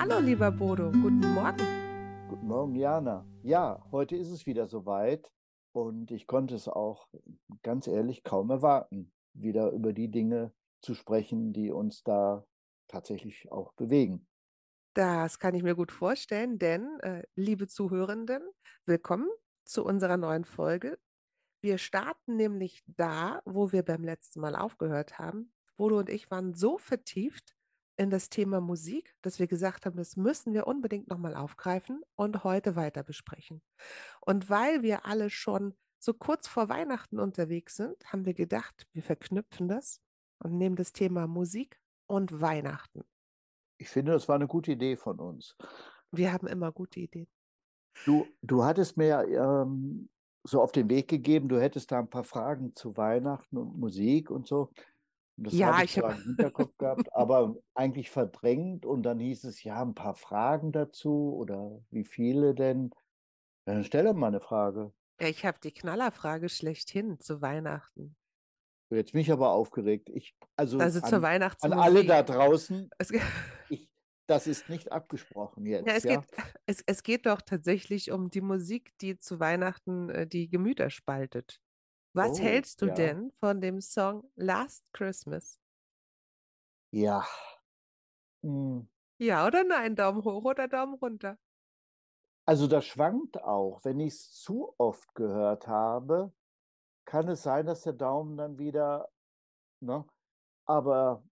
Hallo, lieber Bodo, guten Morgen. Guten Morgen, Jana. Ja, heute ist es wieder soweit und ich konnte es auch ganz ehrlich kaum erwarten, wieder über die Dinge zu sprechen, die uns da tatsächlich auch bewegen. Das kann ich mir gut vorstellen, denn, äh, liebe Zuhörenden, willkommen zu unserer neuen Folge. Wir starten nämlich da, wo wir beim letzten Mal aufgehört haben. Bodo und ich waren so vertieft in das Thema Musik, dass wir gesagt haben, das müssen wir unbedingt nochmal aufgreifen und heute weiter besprechen. Und weil wir alle schon so kurz vor Weihnachten unterwegs sind, haben wir gedacht, wir verknüpfen das und nehmen das Thema Musik und Weihnachten. Ich finde, das war eine gute Idee von uns. Wir haben immer gute Ideen. Du, du hattest mir ähm, so auf den Weg gegeben, du hättest da ein paar Fragen zu Weihnachten und Musik und so. Das Ja, habe ich ich zwar im Hinterkopf gehabt, aber eigentlich verdrängt. Und dann hieß es, ja, ein paar Fragen dazu oder wie viele denn? Ja, Dann stell doch mal eine Frage. Ich habe die Knallerfrage schlechthin zu Weihnachten. Jetzt mich aber aufgeregt. Ich, also Also zur an, an alle da draußen, ich, das ist nicht abgesprochen ja, jetzt, es ja? geht, es, es geht doch tatsächlich um die Musik, die zu Weihnachten äh, die Gemüter spaltet. Was Oh, hältst du ja, denn von dem Song Last Christmas? ja. Hm. Ja oder nein? Daumen hoch oder Daumen runter? Also das schwankt auch. Wenn ich es zu oft gehört habe, kann es sein, dass der Daumen dann wieder, ne? Aber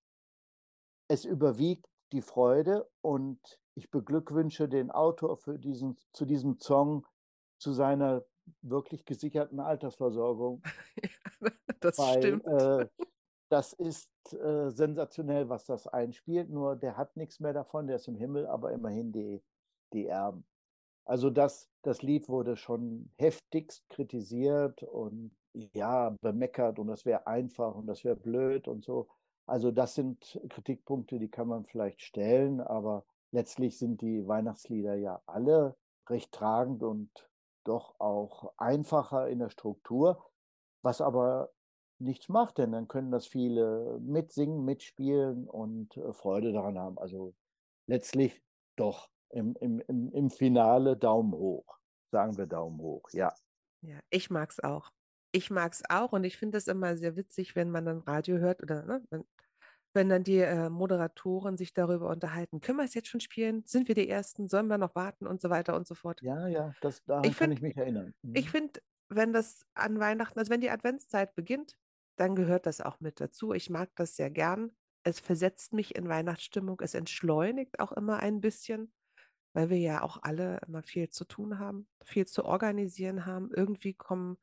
es überwiegt die Freude und ich beglückwünsche den Autor für diesen, zu diesem Song, zu seiner wirklich gesicherten Altersversorgung, Das weil stimmt. äh, das ist äh, sensationell, was das einspielt. Nur der hat nichts mehr davon, der ist im Himmel, aber immerhin die, die Erben. Also das, das Lied wurde schon heftigst kritisiert und ja, bemeckert und das wäre einfach und das wäre blöd und so. Also das sind Kritikpunkte, die kann man vielleicht stellen, aber letztlich sind die Weihnachtslieder ja alle recht tragend und doch auch einfacher in der Struktur, was aber nichts macht, denn dann können das viele mitsingen, mitspielen und äh, Freude daran haben. Also letztlich doch im, im, im, Finale Daumen hoch. Sagen wir Daumen hoch, ja. Ja, ich mag's auch. Ich mag's auch und ich finde es immer sehr witzig, wenn man dann Radio hört oder ne, wenn dann die äh, Moderatoren sich darüber unterhalten. Können wir es jetzt schon spielen? Sind wir die Ersten? Sollen wir noch warten und so weiter und so fort? Ja, ja, das, daran Ich kann ich mich erinnern. ich Mhm. finde, wenn das an Weihnachten, also wenn die Adventszeit beginnt, dann gehört das auch mit dazu. Ich mag das sehr gern. Es versetzt mich in Weihnachtsstimmung. Es entschleunigt auch immer ein bisschen, weil wir ja auch alle immer viel zu tun haben, viel zu organisieren haben. Irgendwie kommen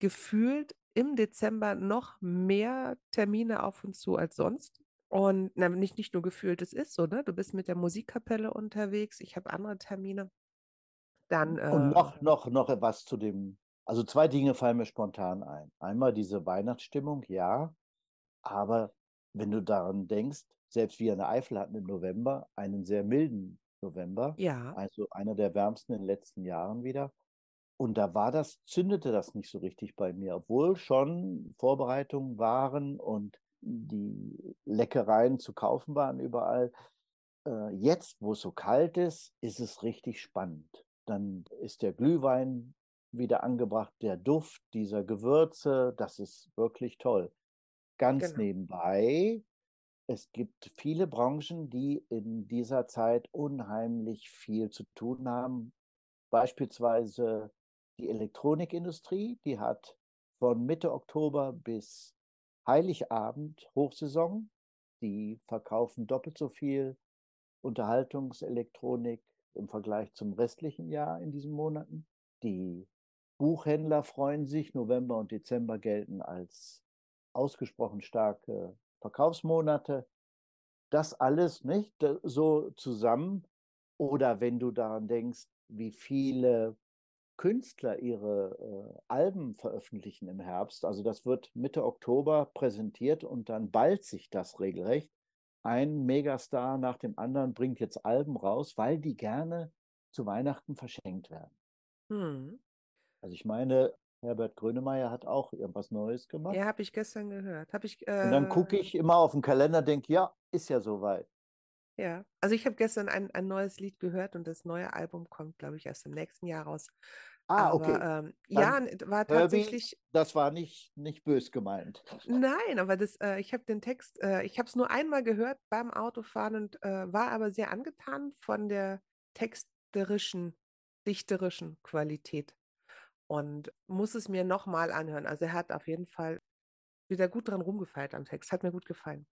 gefühlt im Dezember noch mehr Termine auf uns zu als sonst. Und na, nicht, nicht nur gefühlt, es ist so, ne? Du bist mit der Musikkapelle unterwegs, ich habe andere Termine. Dann, Und äh, noch, noch, noch etwas zu dem, also zwei Dinge fallen mir spontan ein. Einmal diese Weihnachtsstimmung, ja, aber wenn du daran denkst, selbst wir in der Eifel hatten im November einen sehr milden November, ja, also einer der wärmsten in den letzten Jahren wieder. Und da war das, zündete das nicht so richtig bei mir, obwohl schon Vorbereitungen waren und die Leckereien zu kaufen waren überall. Äh, jetzt, wo es so kalt ist, ist es richtig spannend. Dann ist der Glühwein wieder angebracht, der Duft dieser Gewürze, das ist wirklich toll. Ganz genau. nebenbei, es gibt viele Branchen, die in dieser Zeit unheimlich viel zu tun haben. Beispielsweise die Elektronikindustrie, die hat von Mitte Oktober bis Heiligabend Hochsaison. Die verkaufen doppelt so viel Unterhaltungselektronik im Vergleich zum restlichen Jahr in diesen Monaten. Die Buchhändler freuen sich. November und Dezember gelten als ausgesprochen starke Verkaufsmonate. Das alles nicht so zusammen. Oder wenn du daran denkst, wie viele Künstler ihre äh, Alben veröffentlichen im Herbst. Also das wird Mitte Oktober präsentiert und dann ballt sich das regelrecht. Ein Megastar nach dem anderen bringt jetzt Alben raus, weil die gerne zu Weihnachten verschenkt werden. Hm. Also ich meine, Herbert Grönemeyer hat auch irgendwas Neues gemacht. Ja, habe ich gestern gehört. Habe ich, Und dann äh, gucke ich immer auf den Kalender, denke, ja, ist ja soweit. Ja, also ich habe gestern ein, ein neues Lied gehört und das neue Album kommt, glaube ich, erst im nächsten Jahr raus. Ah, Aber okay. ähm, ja, war Herbie, tatsächlich, das war nicht, nicht bös gemeint. nein, aber das, äh, ich habe den Text, äh, ich habe es nur einmal gehört beim Autofahren und äh, war aber sehr angetan von der texterischen, dichterischen Qualität und muss es mir nochmal anhören. Also er hat auf jeden Fall wieder gut dran rumgefeilt am Text, hat mir gut gefallen.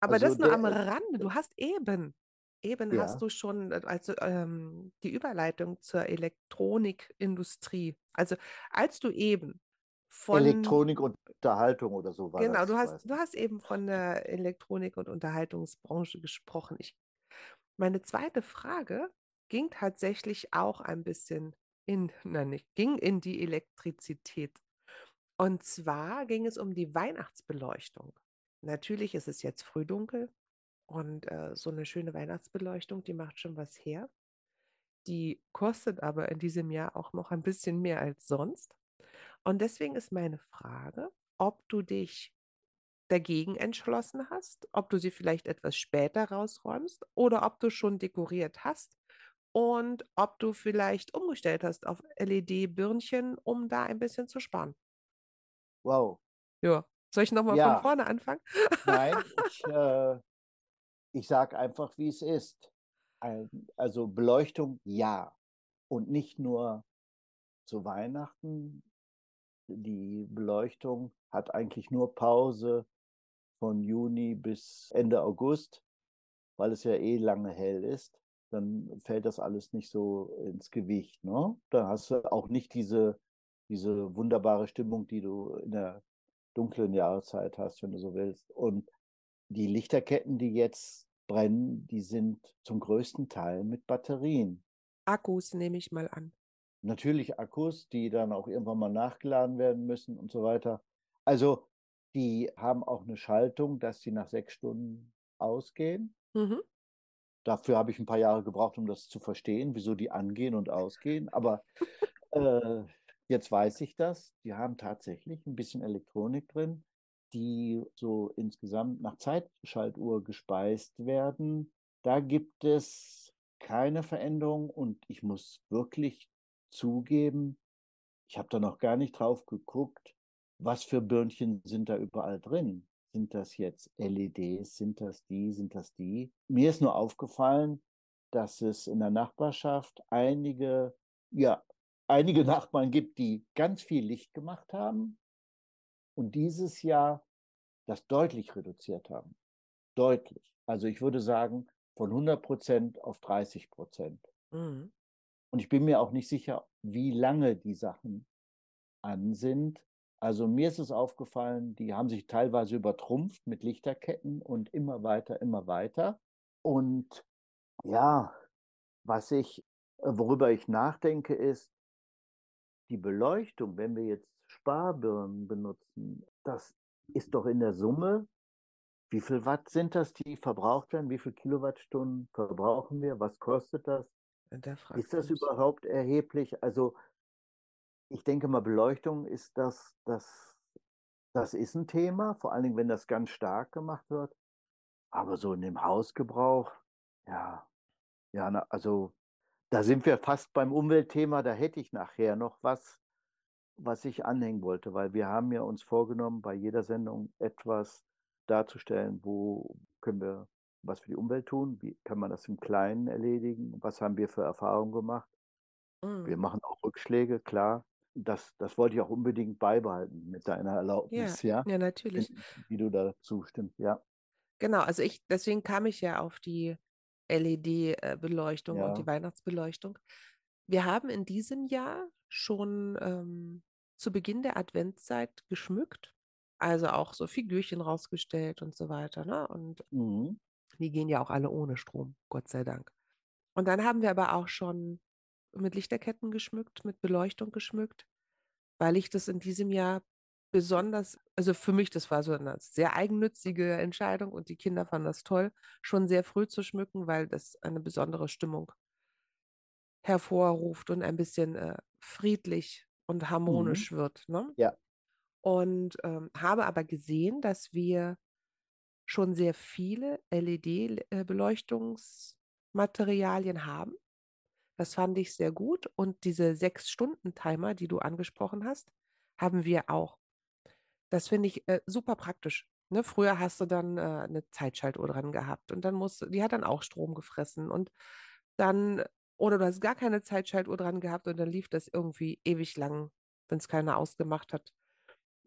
Aber Also das nur am der, Rande. Du hast eben, eben hast ja, du schon, äh, also ähm, die Überleitung zur Elektronikindustrie. Also als du eben von, Elektronik und Unterhaltung oder so war genau, du das, hast, weiß du hast eben von der Elektronik- und Unterhaltungsbranche gesprochen. Ich, meine zweite Frage ging tatsächlich auch ein bisschen in, nein, nicht, ging in die Elektrizität. Und zwar ging es um die Weihnachtsbeleuchtung. Natürlich ist es jetzt frühdunkel und äh, so eine schöne Weihnachtsbeleuchtung, die macht schon was her. Die kostet aber in diesem Jahr auch noch ein bisschen mehr als sonst. Und deswegen ist meine Frage, ob du dich dagegen entschlossen hast, ob du sie vielleicht etwas später rausräumst oder ob du schon dekoriert hast und ob du vielleicht umgestellt hast auf LED-Birnchen, um da ein bisschen zu sparen. Wow. Ja. Soll ich nochmal von Ja, vorne anfangen? nein, ich, äh, ich sage einfach, wie es ist. Also Beleuchtung, ja. Und nicht nur zu Weihnachten. Die Beleuchtung hat eigentlich nur Pause von Juni bis Ende August, weil es ja eh lange hell ist. Dann fällt das alles nicht so ins Gewicht. Ne? Da hast du auch nicht diese, diese wunderbare Stimmung, die du in der dunklen Jahreszeit hast, wenn du so willst. Und die Lichterketten, die jetzt brennen, die sind zum größten Teil mit Batterien. Akkus nehme ich mal an. Natürlich Akkus, die dann auch irgendwann mal nachgeladen werden müssen und so weiter. Also die haben auch eine Schaltung, dass sie nach sechs Stunden ausgehen. Mhm. Dafür habe ich ein paar Jahre gebraucht, um das zu verstehen, wieso die angehen und ausgehen. Aber äh, jetzt weiß ich das. Die haben tatsächlich ein bisschen Elektronik drin, die so insgesamt nach Zeitschaltuhr gespeist werden. Da gibt es keine Veränderung und ich muss wirklich zugeben, ich habe da noch gar nicht drauf geguckt, was für Birnchen sind da überall drin. Sind das jetzt LEDs? Sind das die? Sind das die? Mir ist nur aufgefallen, dass es in der Nachbarschaft einige, ja, einige Nachbarn gibt, die ganz viel Licht gemacht haben und dieses Jahr das deutlich reduziert haben. Deutlich. Also ich würde sagen, von 100 Prozent auf 30 Prozent. Mhm. Und ich bin mir auch nicht sicher, wie lange die Sachen an sind. Also mir ist es aufgefallen, die haben sich teilweise übertrumpft mit Lichterketten und immer weiter, immer weiter. Und ja, was ich, worüber ich nachdenke, ist die Beleuchtung, wenn wir jetzt Sparbirnen benutzen, das ist doch in der Summe, wie viel Watt sind das, die verbraucht werden? Wie viel Kilowattstunden verbrauchen wir? Was kostet das? Da Ist das überhaupt erheblich? Also ich denke mal, Beleuchtung ist das, das, das ist ein Thema, vor allen Dingen, wenn das ganz stark gemacht wird. Aber so in dem Hausgebrauch, ja, ja, also da sind wir fast beim Umweltthema. Da hätte ich nachher noch was, was ich anhängen wollte, weil wir haben ja uns vorgenommen, bei jeder Sendung etwas darzustellen, wo können wir was für die Umwelt tun, wie kann man das im Kleinen erledigen, was haben wir für Erfahrungen gemacht. Wir Mhm. machen auch Rückschläge, klar. Das, das wollte ich auch unbedingt beibehalten mit deiner Ja, Erlaubnis, ja, ja, natürlich. wenn, wie du da zustimmst, ja, Genau, also ich, deswegen kam ich ja auf die LED-Beleuchtung und die ja, Weihnachtsbeleuchtung. Wir haben in diesem Jahr schon ähm, zu Beginn der Adventszeit geschmückt, also auch so Figürchen rausgestellt und so weiter, ne? Und mhm. die gehen ja auch alle ohne Strom, Gott sei Dank. Und dann haben wir aber auch schon mit Lichterketten geschmückt, mit Beleuchtung geschmückt, weil ich das in diesem Jahr besonders, also für mich, das war so eine sehr eigennützige Entscheidung und die Kinder fanden das toll, schon sehr früh zu schmücken, weil das eine besondere Stimmung hervorruft und ein bisschen äh, friedlich und Mhm. harmonisch wird. Ne? ja, Und ähm, habe aber gesehen, dass wir schon sehr viele LED-Beleuchtungsmaterialien haben. Das fand ich sehr gut. Und diese Sechs-Stunden-Timer, die du angesprochen hast, haben wir auch. Das finde ich äh, super praktisch. Ne? Früher hast du dann äh, eine Zeitschaltuhr dran gehabt und dann musst die hat dann auch Strom gefressen und dann, oder du hast gar keine Zeitschaltuhr dran gehabt und dann lief das irgendwie ewig lang, wenn es keiner ausgemacht hat.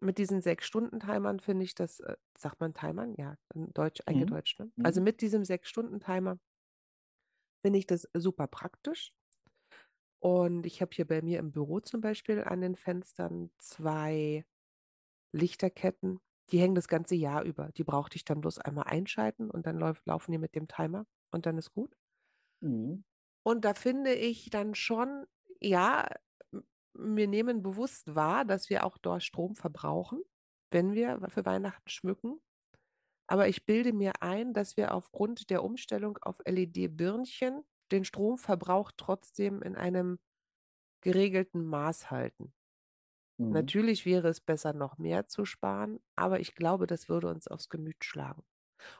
Mit diesen Sechs-Stunden-Timern finde ich das, äh, sagt man Timern? Ja, in Deutsch Mhm. eingedeutscht, ne? Also Mhm. mit diesem Sechs-Stunden-Timer finde ich das super praktisch. Und ich habe hier bei mir im Büro zum Beispiel an den Fenstern zwei Lichterketten, die hängen das ganze Jahr über. Die brauchte ich dann bloß einmal einschalten und dann läuft, laufen die mit dem Timer und dann ist gut. Mhm. Und da finde ich dann schon, ja, wir nehmen bewusst wahr, dass wir auch dort Strom verbrauchen, wenn wir für Weihnachten schmücken. Aber ich bilde mir ein, dass wir aufgrund der Umstellung auf LED-Birnchen den Stromverbrauch trotzdem in einem geregelten Maß halten. Mhm. Natürlich wäre es besser, noch mehr zu sparen, aber ich glaube, das würde uns aufs Gemüt schlagen.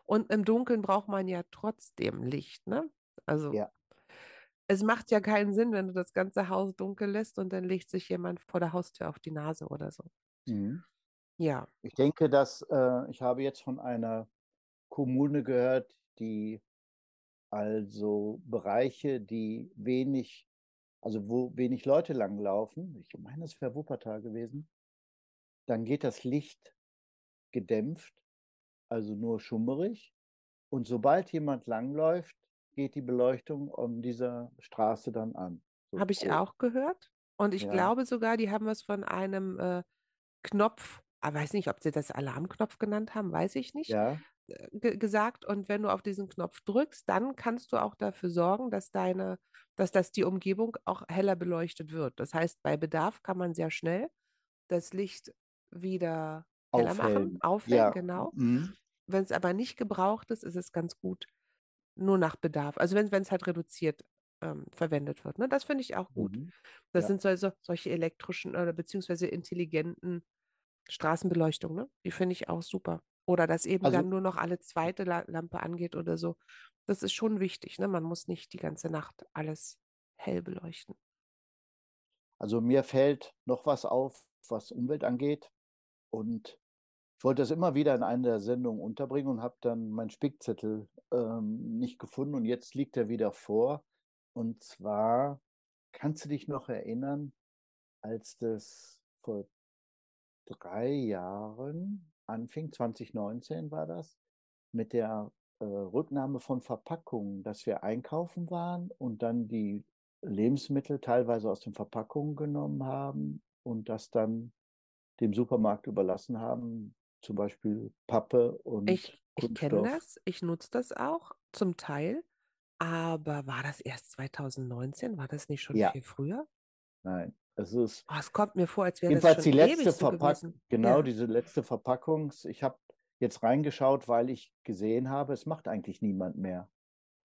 Und im Dunkeln braucht man ja trotzdem Licht, ne? Also Ja. es macht ja keinen Sinn, wenn du das ganze Haus dunkel lässt und dann legt sich jemand vor der Haustür auf die Nase oder so. Mhm. Ja, Ich denke, dass äh, ich habe jetzt von einer Kommune gehört, die also Bereiche, die wenig, also wo wenig Leute langlaufen, ich meine, es wäre Wuppertal gewesen, dann geht das Licht gedämpft, also nur schummerig. Und sobald jemand langläuft, geht die Beleuchtung um dieser Straße dann an. So habe ich auch gehört. Und ich Ja. glaube sogar, die haben was von einem äh, Knopf, ich weiß nicht, ob sie das Alarmknopf genannt haben, weiß ich nicht. Ja, ge gesagt und wenn du auf diesen Knopf drückst, dann kannst du auch dafür sorgen, dass deine, dass das die Umgebung auch heller beleuchtet wird. Das heißt, bei Bedarf kann man sehr schnell das Licht wieder heller machen, aufhellen. aufhellen, Ja. genau. Mhm. Wenn es aber nicht gebraucht ist, ist es ganz gut, nur nach Bedarf. Also wenn es halt reduziert ähm, verwendet wird. Ne? Das finde ich auch gut. Mhm. Das Ja. sind so, so, solche elektrischen oder beziehungsweise intelligenten Straßenbeleuchtung, ne? Die finde ich auch super. Oder dass eben Also dann nur noch alle zweite La Lampe angeht oder so. Das ist schon wichtig, ne? Man muss nicht die ganze Nacht alles hell beleuchten. Also mir fällt noch was auf, was Umwelt angeht. Und ich wollte das immer wieder in einer der Sendungen unterbringen und habe dann meinen Spickzettel ähm, nicht gefunden und jetzt liegt er wieder vor. Und zwar, kannst du dich noch erinnern, als das vor drei Jahren anfing, 2019 war das, mit der äh, Rücknahme von Verpackungen, dass wir einkaufen waren und dann die Lebensmittel teilweise aus den Verpackungen genommen haben und das dann dem Supermarkt überlassen haben, zum Beispiel Pappe und Ich, ich kenne das, ich nutze das auch zum Teil, aber war das erst 2019? War das nicht schon Ja, viel früher? nein, es ist Oh, es kommt mir vor, als wäre das schon die letzte Verpackung, genau Ja, diese letzte Verpackungs. Ich habe jetzt reingeschaut, weil ich gesehen habe, es macht eigentlich niemand mehr.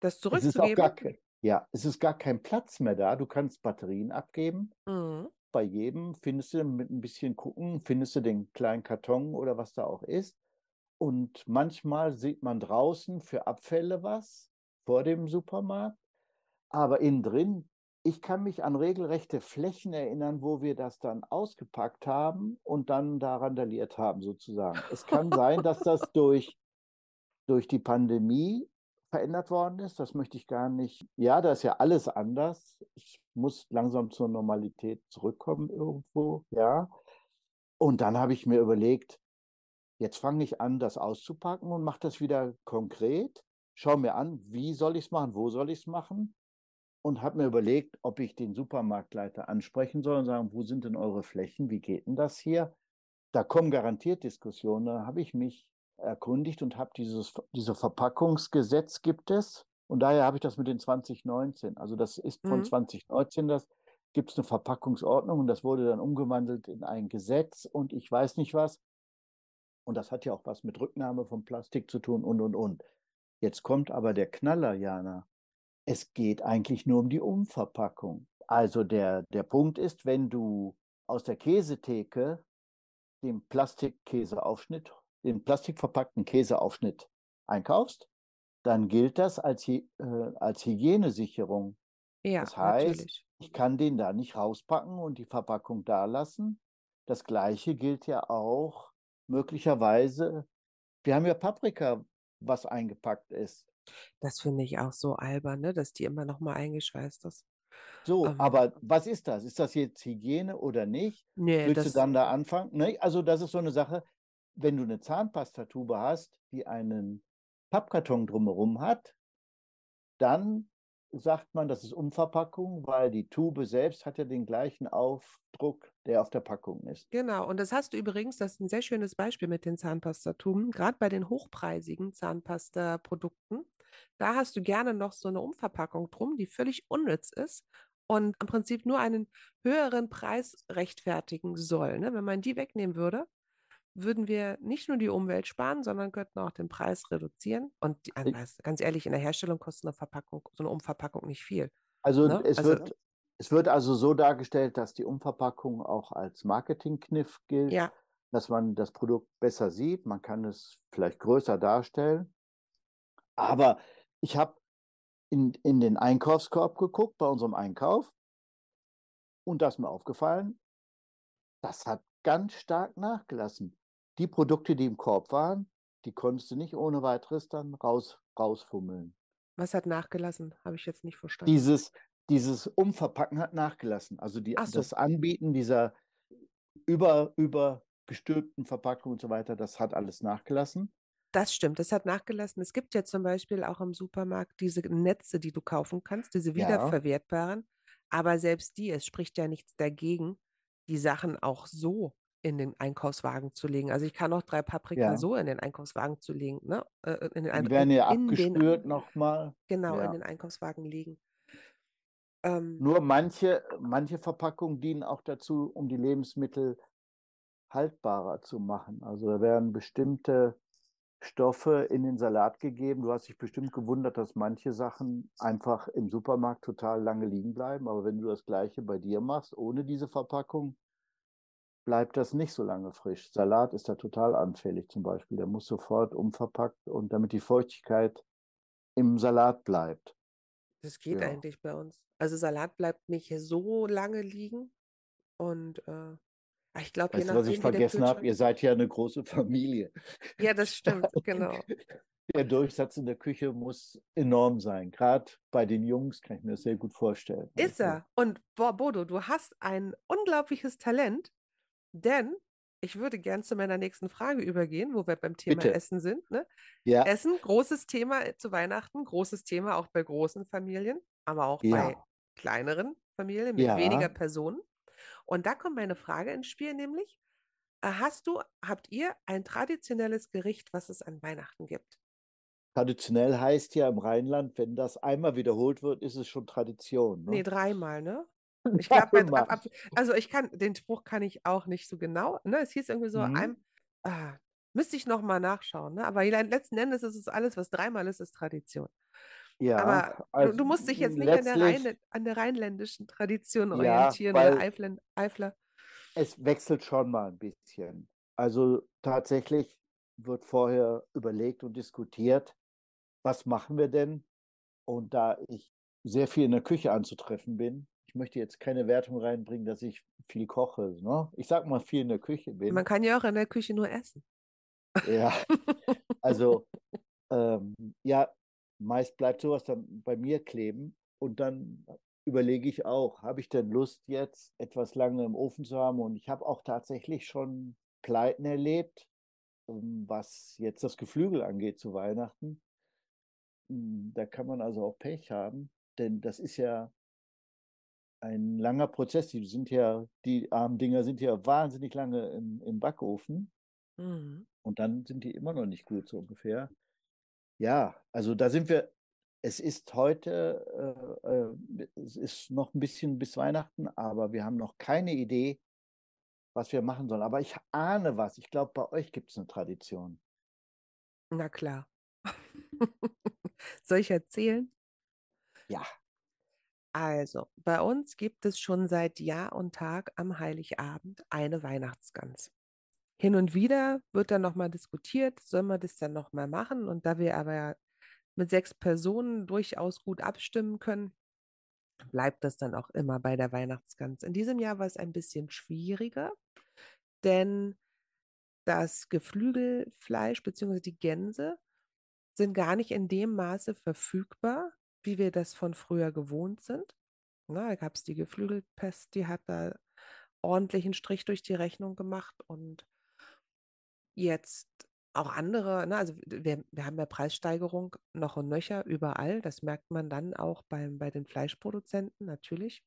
das Es ist auch gar zurückzugeben? ja, es ist gar kein Platz mehr da. Du kannst Batterien abgeben. Mhm. Bei jedem findest du mit ein bisschen gucken, findest du den kleinen Karton oder was da auch ist. Und manchmal sieht man draußen für Abfälle was vor dem Supermarkt, aber innen drin, ich kann mich an regelrechte Flächen erinnern, wo wir das dann ausgepackt haben und dann da randaliert haben, sozusagen. Es kann sein, dass das durch, durch die Pandemie verändert worden ist. Das möchte ich gar nicht. Ja, da ist ja alles anders. Ich muss langsam zur Normalität zurückkommen irgendwo, ja. Und dann habe ich mir überlegt, jetzt fange ich an, das auszupacken und mache das wieder konkret. Schau mir an, wie soll ich es machen, wo soll ich es machen? Und habe mir überlegt, ob ich den Supermarktleiter ansprechen soll und sagen, wo sind denn eure Flächen? Wie geht denn das hier? Da kommen garantiert Diskussionen. Da habe ich mich erkundigt und habe dieses diese Verpackungsgesetz gibt es. Und daher habe ich das mit den 2019. Also das ist von Mhm. 2019, das gibt es eine Verpackungsordnung und das wurde dann umgewandelt in ein Gesetz und ich weiß nicht was. Und das hat ja auch was mit Rücknahme von Plastik zu tun und, und, und. Jetzt kommt aber der Knaller, Jana. Es geht eigentlich nur um die Umverpackung. Also der, der Punkt ist, wenn du aus der Käsetheke den Plastikkäseaufschnitt, den plastikverpackten Käseaufschnitt einkaufst, dann gilt das als, äh, als Hygienesicherung. Ja, Das heißt, natürlich. ich kann den da nicht rauspacken und die Verpackung da lassen. Das Gleiche gilt ja auch möglicherweise. Wir haben ja Paprika, was eingepackt ist. Das finde ich auch so albern, ne, dass die immer noch mal eingeschweißt ist. So, Ähm, aber was ist das? Ist das jetzt Hygiene oder nicht? nee, Willst du das, dann da anfangen? Ne? Also das ist so eine Sache, wenn du eine Zahnpastatube hast, die einen Pappkarton drumherum hat, dann sagt man, das ist Umverpackung, weil die Tube selbst hat ja den gleichen Aufdruck, der auf der Packung ist. genau. Und das hast du übrigens, das ist ein sehr schönes Beispiel mit den Zahnpastatuben, gerade bei den hochpreisigen Zahnpasta-Produkten. Da hast du gerne noch so eine Umverpackung drum, die völlig unnütz ist und im Prinzip nur einen höheren Preis rechtfertigen soll. Ne? Wenn man die wegnehmen würde, würden wir nicht nur die Umwelt sparen, sondern könnten auch den Preis reduzieren. Und die, ganz ganz ehrlich, in der Herstellung kostet eine Verpackung, so eine Umverpackung nicht viel. Also Ne? es Also- wird, es wird also so dargestellt, dass die Umverpackung auch als Marketingkniff gilt, Ja, dass man das Produkt besser sieht. Man kann es vielleicht größer darstellen. Aber ich habe in, in den Einkaufskorb geguckt bei unserem Einkauf und da ist mir aufgefallen, das hat ganz stark nachgelassen. Die Produkte, die im Korb waren, die konntest du nicht ohne weiteres dann raus, rausfummeln. was hat nachgelassen? Habe ich jetzt nicht verstanden. Dieses, dieses Umverpacken hat nachgelassen. Also die, so. das Anbieten dieser über, übergestülpten Verpackungen und so weiter, das hat alles nachgelassen. Das stimmt, das hat nachgelassen. Es gibt ja zum Beispiel auch im Supermarkt diese Netze, die du kaufen kannst, diese Ja. wiederverwertbaren. Aber selbst die, es spricht ja nichts dagegen, die Sachen auch so in den Einkaufswagen zu legen. Also ich kann auch drei Paprika Ja. so in den Einkaufswagen zu legen, ne? Äh, in den Die werden ja abgespült nochmal. genau, in Ja. den Einkaufswagen legen. Ähm, Nur manche, manche Verpackungen dienen auch dazu, um die Lebensmittel haltbarer zu machen. Also da werden bestimmte Stoffe in den Salat gegeben. Du hast dich bestimmt gewundert, dass manche Sachen einfach im Supermarkt total lange liegen bleiben. Aber wenn du das Gleiche bei dir machst, ohne diese Verpackung, bleibt das nicht so lange frisch. Salat ist da total anfällig zum Beispiel. Der muss sofort umverpackt und damit die Feuchtigkeit im Salat bleibt. das geht Ja. eigentlich bei uns. Also Salat bleibt nicht so lange liegen. Und äh, ich glaube, je Weißt du, was nachdem, ich vergessen habe? Ihr seid ja eine große Familie. Ja, das stimmt, genau. Der Durchsatz in der Küche muss enorm sein. Gerade bei den Jungs kann ich mir das sehr gut vorstellen. Ist er. Und boah, Bodo, du hast ein unglaubliches Talent, denn ich würde gern zu meiner nächsten Frage übergehen, wo wir beim Thema Bitte. Essen sind. Ne? Ja, Essen, großes Thema äh, zu Weihnachten, großes Thema auch bei großen Familien, aber auch bei ja, kleineren Familien mit weniger ja. Personen. Und da kommt meine Frage ins Spiel, nämlich, äh, hast du, habt ihr ein traditionelles Gericht, was es an Weihnachten gibt? Traditionell heißt ja im Rheinland, wenn das einmal wiederholt wird, ist es schon Tradition. Nee, Ne? dreimal, ne? Ich ab, also ich kann, den Spruch kann ich auch nicht so genau. Ne? Es hieß irgendwie so, Mhm. einem, ah, müsste ich noch mal nachschauen. Ne? Aber le- letzten Endes ist es alles, was dreimal ist, ist Tradition. Ja, Aber du, also du musst dich jetzt nicht an der, Rhein, an der rheinländischen Tradition ja, orientieren oder weil Eiflen, Eifler. es wechselt schon mal ein bisschen. Also tatsächlich wird vorher überlegt und diskutiert, was machen wir denn? Und da ich sehr viel in der Küche anzutreffen bin, ich möchte jetzt keine Wertung reinbringen, dass ich viel koche. Ne? Ich sag mal, viel in der Küche Man bin. kann ja auch in der Küche nur essen. Ja, also ähm, ja, meist bleibt sowas dann bei mir kleben und dann überlege ich auch, habe ich denn Lust jetzt etwas lange im Ofen zu haben? Und ich habe auch tatsächlich schon Pleiten erlebt, ähm, was jetzt das Geflügel angeht zu Weihnachten. Mm, Da kann man also auch Pech haben, denn das ist ja ein langer Prozess. Die sind ja, die armen Dinger sind ja wahnsinnig lange im, im Backofen Mhm. und dann sind die immer noch nicht gut, so ungefähr. Ja, also da sind wir. Es ist heute, äh, äh, es ist noch ein bisschen bis Weihnachten, aber wir haben noch keine Idee, was wir machen sollen. Aber ich ahne was. Ich glaube, bei euch gibt es eine Tradition. Na klar. Soll ich erzählen? Ja, Also, bei uns gibt es schon seit Jahr und Tag am Heiligabend eine Weihnachtsgans. Hin und wieder wird dann nochmal diskutiert, soll man das dann nochmal machen? Und da wir aber mit sechs Personen durchaus gut abstimmen können, bleibt das dann auch immer bei der Weihnachtsgans. In diesem Jahr war es ein bisschen schwieriger, denn das Geflügelfleisch bzw. die Gänse sind gar nicht in dem Maße verfügbar, wie wir das von früher gewohnt sind. Na, da gab es die Geflügelpest, die hat da ordentlichen Strich durch die Rechnung gemacht und jetzt auch andere, ne, also wir, wir haben ja Preissteigerung noch und nöcher überall. Das merkt man dann auch beim, bei den Fleischproduzenten natürlich.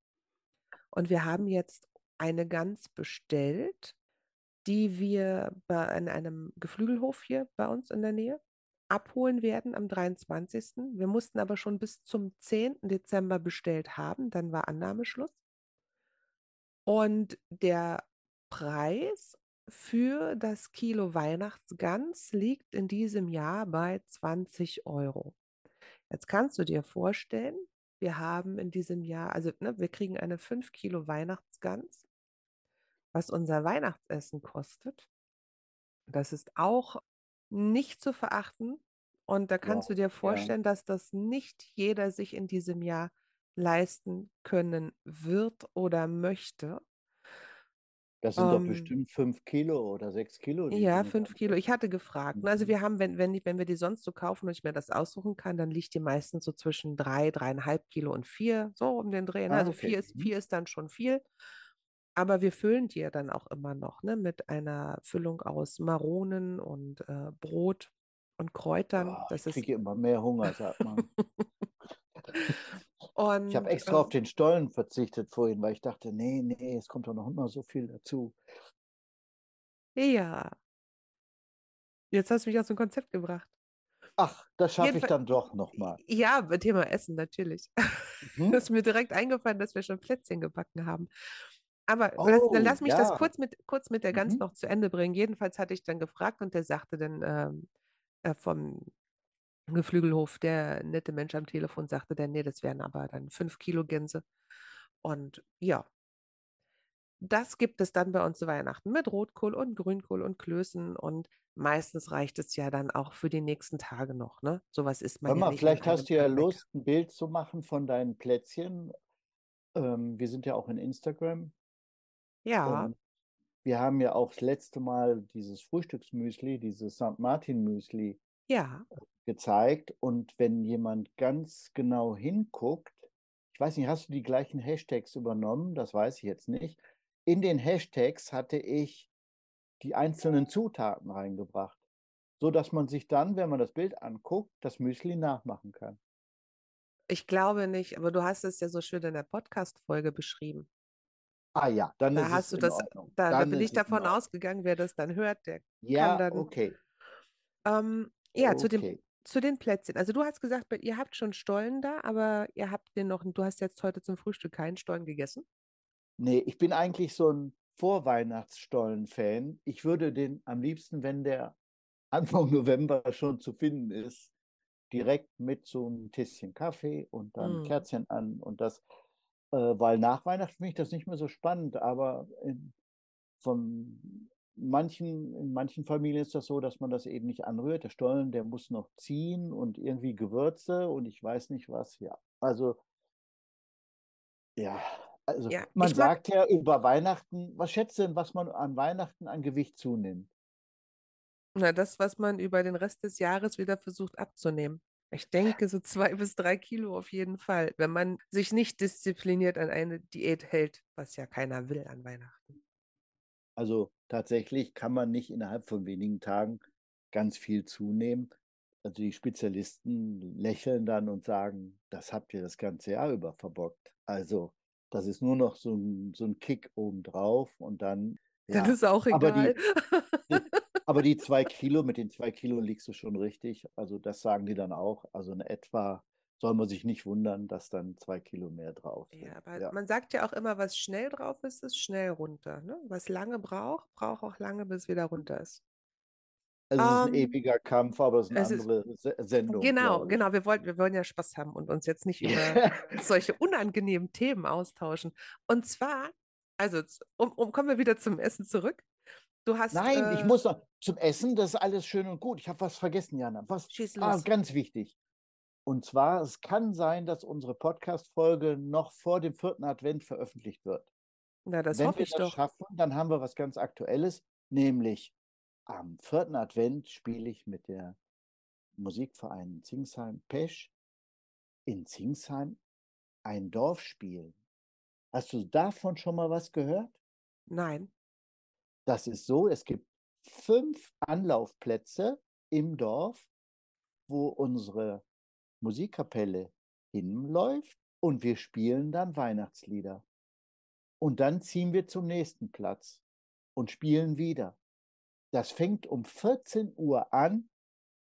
Und wir haben jetzt eine Gans bestellt, die wir bei an einem Geflügelhof hier bei uns in der Nähe abholen werden am 23. Wir mussten aber schon bis zum 10. Dezember bestellt haben, dann war Annahmeschluss. Und der Preis für das Kilo Weihnachtsgans liegt in diesem Jahr bei 20 Euro. Jetzt kannst du dir vorstellen, wir haben in diesem Jahr, also ne, wir kriegen eine 5 Kilo Weihnachtsgans, was unser Weihnachtsessen kostet. Das ist auch nicht zu verachten. Und da kannst Wow, du dir ja. vorstellen, dass das nicht jeder sich in diesem Jahr leisten können wird oder möchte. Das sind doch Ähm, bestimmt fünf Kilo oder sechs Kilo, ja, fünf Kilo. Ich hatte gefragt. ne, Also Mhm. wir haben, wenn, wenn, wenn wir die sonst so kaufen und ich mir das aussuchen kann, dann liegt die meistens so zwischen drei, dreieinhalb Kilo und vier, so um den Dreh. Ne? Ah, Also okay. vier ist, Mhm. vier ist dann schon viel. Aber wir füllen die ja dann auch immer noch, ne? Mit einer Füllung aus Maronen und äh, Brot und Kräutern. Oh, Das ich kriege immer mehr Hunger, sag mal. Ich habe und extra auf ähm, den Stollen verzichtet vorhin, weil ich dachte, nee, nee, es kommt doch noch immer so viel dazu. ja, jetzt hast du mich aus dem Konzept gebracht. Ach, das schaffe ich dann doch nochmal. ja, Thema Essen natürlich. Mhm. ist mir direkt eingefallen, dass wir schon Plätzchen gebacken haben. Aber lass, dann Oh, lass mich das ja. kurz mit, kurz mit der Gans Mhm. noch zu Ende bringen. Jedenfalls hatte ich dann gefragt und der sagte dann ähm, äh, vom Geflügelhof, der nette Mensch am Telefon, sagte dann, nee, das wären aber dann fünf Kilo Gänse. Und ja, das gibt es dann bei uns zu Weihnachten mit Rotkohl und Grünkohl und Klößen und meistens reicht es ja dann auch für die nächsten Tage noch, ne? Sowas isst man Hör ja mal, an vielleicht hast du ja Tag. Lust, ein Bild zu machen von deinen Plätzchen. Ähm, wir sind ja auch in Instagram Ja, und wir haben ja auch das letzte Mal dieses Frühstücksmüsli, dieses St. Martin Müsli ja, gezeigt. Und wenn jemand ganz genau hinguckt, ich weiß nicht, hast du die gleichen Hashtags übernommen? Das weiß ich jetzt nicht. In den Hashtags hatte ich die einzelnen Zutaten reingebracht, so dass man sich dann, wenn man das Bild anguckt, das Müsli nachmachen kann. ich glaube nicht, aber du hast es ja so schön in der Podcast-Folge beschrieben. Ah ja, dann Da ist es hast du in das, Ordnung. da, da bin ich es davon ausgegangen, wer das dann hört, der kann Ja, dann. okay, Ähm, ja, zu dem, okay. Zu den Plätzchen. Also du hast gesagt, ihr habt schon Stollen da, aber ihr habt den noch, du hast jetzt heute zum Frühstück keinen Stollen gegessen. Nee, ich bin eigentlich so ein Vorweihnachtsstollen-Fan. Ich würde den am liebsten, wenn der Anfang November schon zu finden ist, direkt mit so einem Tässchen Kaffee und dann Mm. Kerzchen an und das, äh, weil nach Weihnachten finde ich das nicht mehr so spannend, aber in, von manchen, in manchen Familien ist das so, dass man das eben nicht anrührt. Der Stollen, der muss noch ziehen und irgendwie Gewürze und ich weiß nicht was, ja. Also, ja, also Ja, man sagt ja über Weihnachten, was schätzt denn, was man an Weihnachten an Gewicht zunimmt? na, das, was man über den Rest des Jahres wieder versucht abzunehmen. Ich denke, so zwei bis drei Kilo auf jeden Fall, wenn man sich nicht diszipliniert an eine Diät hält, was ja keiner will an Weihnachten. Also tatsächlich kann man nicht innerhalb von wenigen Tagen ganz viel zunehmen. Also die Spezialisten lächeln dann und sagen, das habt ihr das ganze Jahr über verbockt. Also das ist nur noch so ein, so ein Kick obendrauf und dann, ja. ist auch Aber egal. die, die, aber die zwei Kilo, mit den zwei Kilo liegst du schon richtig. Also das sagen die dann auch. Also in etwa soll man sich nicht wundern, dass dann zwei Kilo mehr drauf Ja, sind. aber Ja. man sagt ja auch immer, was schnell drauf ist, ist schnell runter. Ne? Was lange braucht, braucht auch lange, bis es wieder runter ist. Also es ist ein Ähm, ewiger Kampf, aber es ist eine ist, andere Se- Sendung, genau, ich. genau, wir wollen, wir wollen ja Spaß haben und uns jetzt nicht über solche unangenehmen Themen austauschen. Und zwar, also, um, um, kommen wir wieder zum Essen zurück. Du hast. Nein, ich äh, muss noch zum Essen, das ist alles schön und gut. Ich habe was vergessen, Jana. Was? Schieß Ah, los. ganz wichtig. Und zwar, es kann sein, dass unsere Podcast-Folge noch vor dem vierten Advent veröffentlicht wird. Na, das Wenn hoffe wir ich das doch. schaffen, dann haben wir was ganz Aktuelles, nämlich am vierten Advent spiele ich mit der Musikverein Zingsheim Pesch in Zingsheim ein Dorfspiel. Hast du davon schon mal was gehört? Nein. Das ist so, es gibt fünf Anlaufplätze im Dorf, wo unsere Musikkapelle hinläuft und wir spielen dann Weihnachtslieder. Und dann ziehen wir zum nächsten Platz und spielen wieder. Das fängt um 14 Uhr an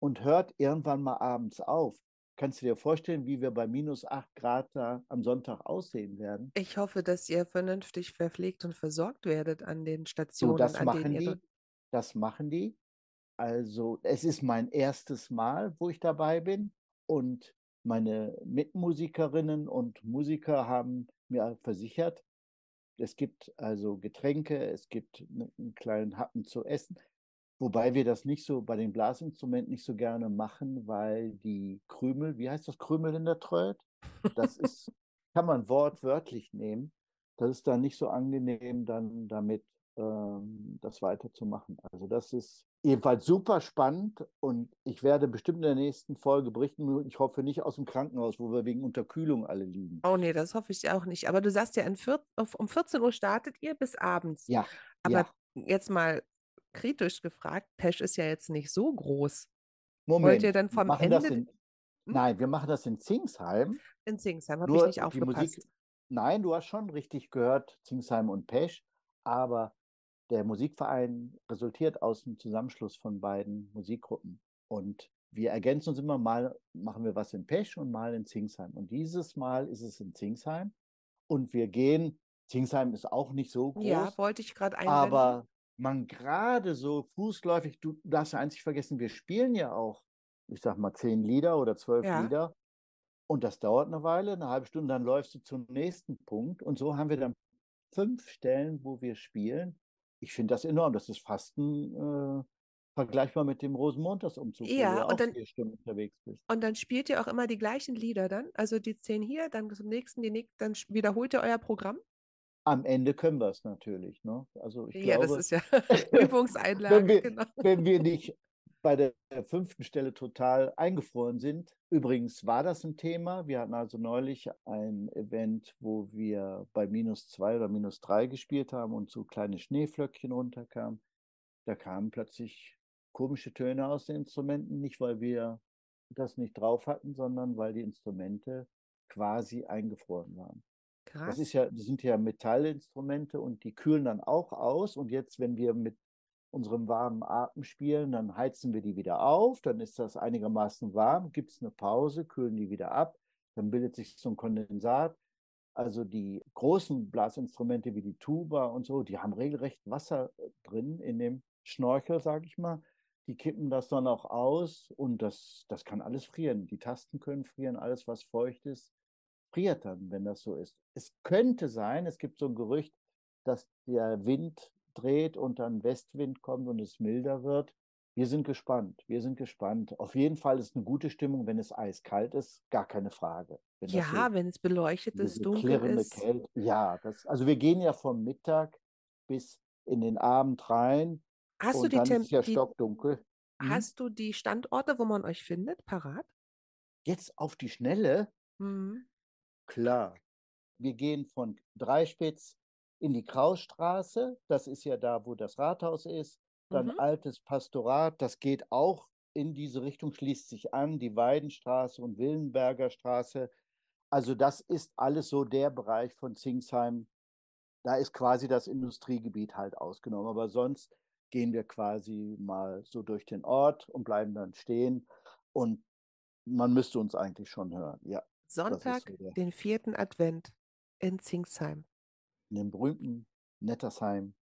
und hört irgendwann mal abends auf. Kannst du dir vorstellen, wie wir bei minus 8 Grad da am Sonntag aussehen werden? Ich hoffe, dass ihr vernünftig verpflegt und versorgt werdet an den So, Stationen, das an denen machen die. Das machen die. Also, es ist mein erstes Mal, wo ich dabei bin. Und meine Mitmusikerinnen und Musiker haben mir versichert, es gibt also Getränke, es gibt ne- einen kleinen Happen zu essen. Wobei wir das nicht so bei den Blasinstrumenten nicht so gerne machen, weil die Krümel, wie heißt das Krümel in der Tröd? Das ist, kann man wortwörtlich nehmen. Das ist dann nicht so angenehm, dann damit ähm, das weiterzumachen. Also das ist jedenfalls super spannend und ich werde bestimmt in der nächsten Folge berichten. Ich hoffe nicht aus dem Krankenhaus, wo wir wegen Unterkühlung alle liegen. Oh nee, das hoffe ich auch nicht. Aber du sagst ja, um 14 Uhr startet ihr bis abends. Ja, Aber ja. jetzt mal kritisch gefragt, Pesch ist ja jetzt nicht so groß. Moment. ihr dann wir vom machen das Ende- in, Hm? Nein, wir machen das in Zingsheim. In Singsheim habe ich nicht aufgepasst. Musik, nein, du hast schon richtig gehört, Zingsheim und Pesch, aber der Musikverein resultiert aus dem Zusammenschluss von beiden Musikgruppen. Und wir ergänzen uns immer mal, machen wir was in Pesch und mal in Zingsheim. Und dieses Mal ist es in Zingsheim. Und wir gehen, Zingsheim ist auch nicht so groß, Ja, wollte ich gerade einwenden. aber man gerade so fußläufig, du darfst ja einzig vergessen, wir spielen ja auch, ich sag mal, zehn Lieder oder zwölf Ja. Lieder. Und das dauert eine Weile, eine halbe Stunde, dann läufst du zum nächsten Punkt. Und so haben wir dann fünf Stellen, wo wir spielen. Ich finde das enorm. Das ist fast ein, äh, vergleichbar mit dem Rosenmontagsumzug, wo Ja, du und auch dann- vier Stunden unterwegs bist. Und dann spielt ihr auch immer die gleichen Lieder dann? Also die zehn hier, dann zum nächsten, die nächsten, dann wiederholt ihr euer Programm? Am Ende können wir es natürlich. Ne? Also ich ja, glaube, das ist ja wenn Übungseinlage, wir, genau. wenn wir nicht bei der fünften Stelle total eingefroren sind. Übrigens war das ein Thema. Wir hatten also neulich ein Event, wo wir bei minus zwei oder minus drei gespielt haben und so kleine Schneeflöckchen runterkamen. Da kamen plötzlich komische Töne aus den Instrumenten, nicht weil wir das nicht drauf hatten, sondern weil die Instrumente quasi eingefroren waren. Krass. Das ist ja, das sind ja Metallinstrumente und die kühlen dann auch aus. Und jetzt, wenn wir mit unserem warmen Atem spielen, dann heizen wir die wieder auf, dann ist das einigermaßen warm, gibt es eine Pause, kühlen die wieder ab, dann bildet sich so ein Kondensat. Also die großen Blasinstrumente wie die Tuba und so, die haben regelrecht Wasser äh, drin in dem Schnorchel, sage ich mal. Die kippen das dann auch aus und das, das kann alles frieren. Die Tasten können frieren, alles, was feucht ist, friert dann, wenn das so ist. Es könnte sein, es gibt so ein Gerücht, dass der Wind dreht und dann Westwind kommt und es milder wird. Wir sind gespannt. Wir sind gespannt. Auf jeden Fall ist eine gute Stimmung, wenn es eiskalt ist, gar keine Frage. Wenn ja, so, wenn es beleuchtet ist, dunkel ist. Kälte. Ja, das, also wir gehen ja vom Mittag bis in den Abend rein Hast du und die, dann Tem ist ja die stockdunkel. Hm? hast du die Standorte, wo man euch findet, parat? Jetzt auf die Schnelle, Mhm. Klar. Wir gehen von Dreispitz in die Krausstraße. Das ist ja da, wo das Rathaus ist. Dann Mhm. altes Pastorat. Das geht auch in diese Richtung, schließt sich an. Die Weidenstraße und Willenberger Straße. Also das ist alles so der Bereich von Zingsheim. Da ist quasi das Industriegebiet halt ausgenommen. Aber sonst gehen wir quasi mal so durch den Ort und bleiben dann stehen. Und man müsste uns eigentlich schon hören. Ja. Sonntag, so den vierten Advent in Zingsheim. In dem berühmten Nettersheim,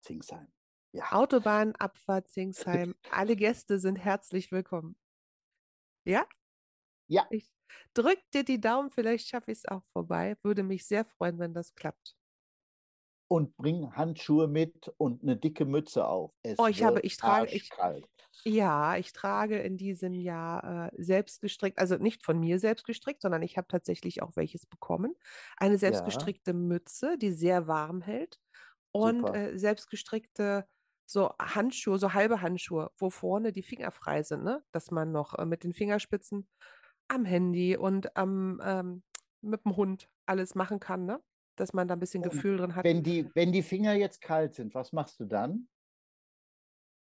Zingsheim. Ja, Autobahnabfahrt Zingsheim. Alle Gäste sind herzlich willkommen. Ja? Ja. Ich drück dir die Daumen, vielleicht schaffe ich es auch vorbei. Würde mich sehr freuen, wenn das klappt. Und bring Handschuhe mit und eine dicke Mütze auf. Es Oh, ich habe, ich trage, ich, ja, ich trage in diesem Jahr äh, selbst gestrickt, also nicht von mir selbst gestrickt, sondern ich habe tatsächlich auch welches bekommen. Eine selbst Ja, Mütze, die sehr warm hält und äh, selbst gestrickte so Handschuhe, so halbe Handschuhe, wo vorne die Finger frei sind, ne? Dass man noch äh, mit den Fingerspitzen am Handy und am ähm, mit dem Hund alles machen kann, ne? Dass man da ein bisschen Gefühl drin hat. wenn die, wenn die Finger jetzt kalt sind, was machst du dann?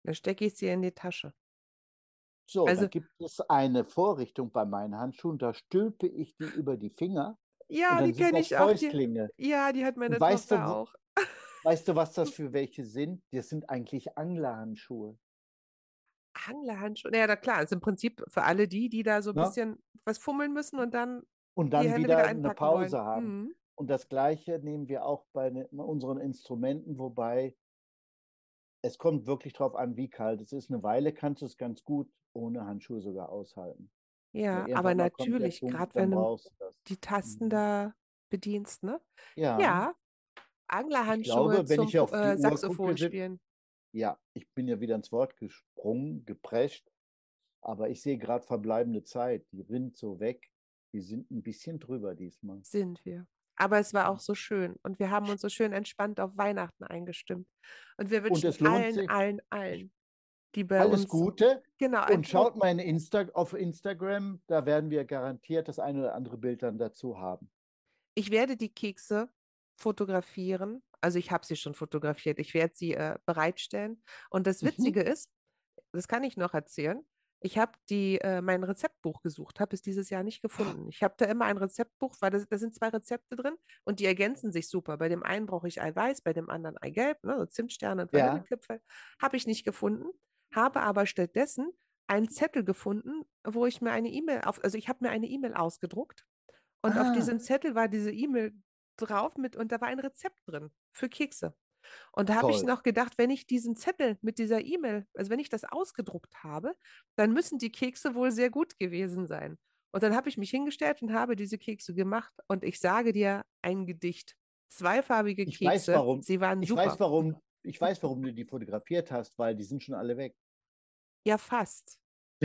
Dann stecke ich sie in die Tasche. So, Also dann gibt es eine Vorrichtung bei meinen Handschuhen, da stülpe ich die über die Finger ja, die kenne ich auch. Die, ja, die hat meine Und weißt du, Tochter wo- auch. weißt du, was das für welche sind? Das sind eigentlich Anglerhandschuhe. Anglerhandschuhe. Ja, na klar, ist im Prinzip für alle die, die da so ein Ne? bisschen was fummeln müssen und dann Und die dann wieder wieder eine Pause wollen. haben. Mhm. Und das Gleiche nehmen wir auch bei ne- unseren Instrumenten, wobei es kommt wirklich drauf an, wie kalt es ist. Eine Weile kannst du es ganz gut ohne Handschuhe sogar aushalten. Nur Ja, aber natürlich, gerade wenn du die Tasten Mhm. da bedienst, ne? Ja, Ja, ich Anglerhandschuhe glaube, wenn zum ich auf Fu- die äh, Saxophon spielen. ja, ich bin ja wieder ins Wort gesprungen, geprescht, aber ich sehe gerade verbleibende Zeit. Die rinnt so weg. Die sind ein bisschen drüber diesmal. Sind wir. Aber es war auch so schön und wir haben uns so schön entspannt auf Weihnachten eingestimmt. Und wir Und wünschen lohnt allen, allen, allen, die bei Alles uns, Gute genau, und schaut mal in Insta auf Instagram, da werden wir garantiert das eine oder andere Bild dann dazu haben. Ich werde die Kekse fotografieren. Also ich habe sie schon fotografiert. Ich werde sie äh, bereitstellen. Und das Mhm. Witzige ist, das kann ich noch erzählen. Ich habe die äh, mein Rezeptbuch gesucht, habe es dieses Jahr nicht gefunden. Ich habe da immer ein Rezeptbuch, weil da sind zwei Rezepte drin und die ergänzen sich super. Bei dem einen brauche ich Eiweiß, bei dem anderen Eigelb, ne, so Zimtsterne und Ja. Vanillekipferl. Habe ich nicht gefunden, habe aber stattdessen einen Zettel gefunden, wo ich mir eine E-Mail auf, also ich habe mir eine E-Mail ausgedruckt und auf Ah. diesem Zettel war diese E-Mail drauf mit und da war ein Rezept drin für Kekse. Und da habe ich noch gedacht, wenn ich diesen Zettel mit dieser E-Mail, also wenn ich das ausgedruckt habe, dann müssen die Kekse wohl sehr gut gewesen sein. Und dann habe ich mich hingestellt und habe diese Kekse gemacht und ich sage dir ein Gedicht. Zweifarbige Ich weiß Kekse, warum. sie waren Ich super. weiß, warum, ich weiß, warum du die fotografiert hast, weil die sind schon alle weg. Ja, fast.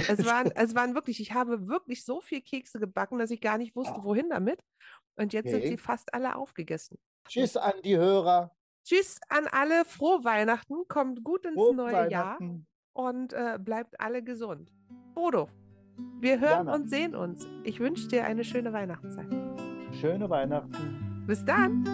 Es waren, es waren wirklich, ich habe wirklich so viel Kekse gebacken, dass ich gar nicht wusste, Ah. wohin damit. Und jetzt sind sie Okay. fast alle aufgegessen. Tschüss an die Hörer. Tschüss an alle, frohe Weihnachten, kommt gut ins Frohe neue Jahr und äh, bleibt alle gesund. Bodo, wir hören Jana. und sehen uns. Ich wünsche dir eine schöne Weihnachtszeit. Schöne Weihnachten. Bis dann.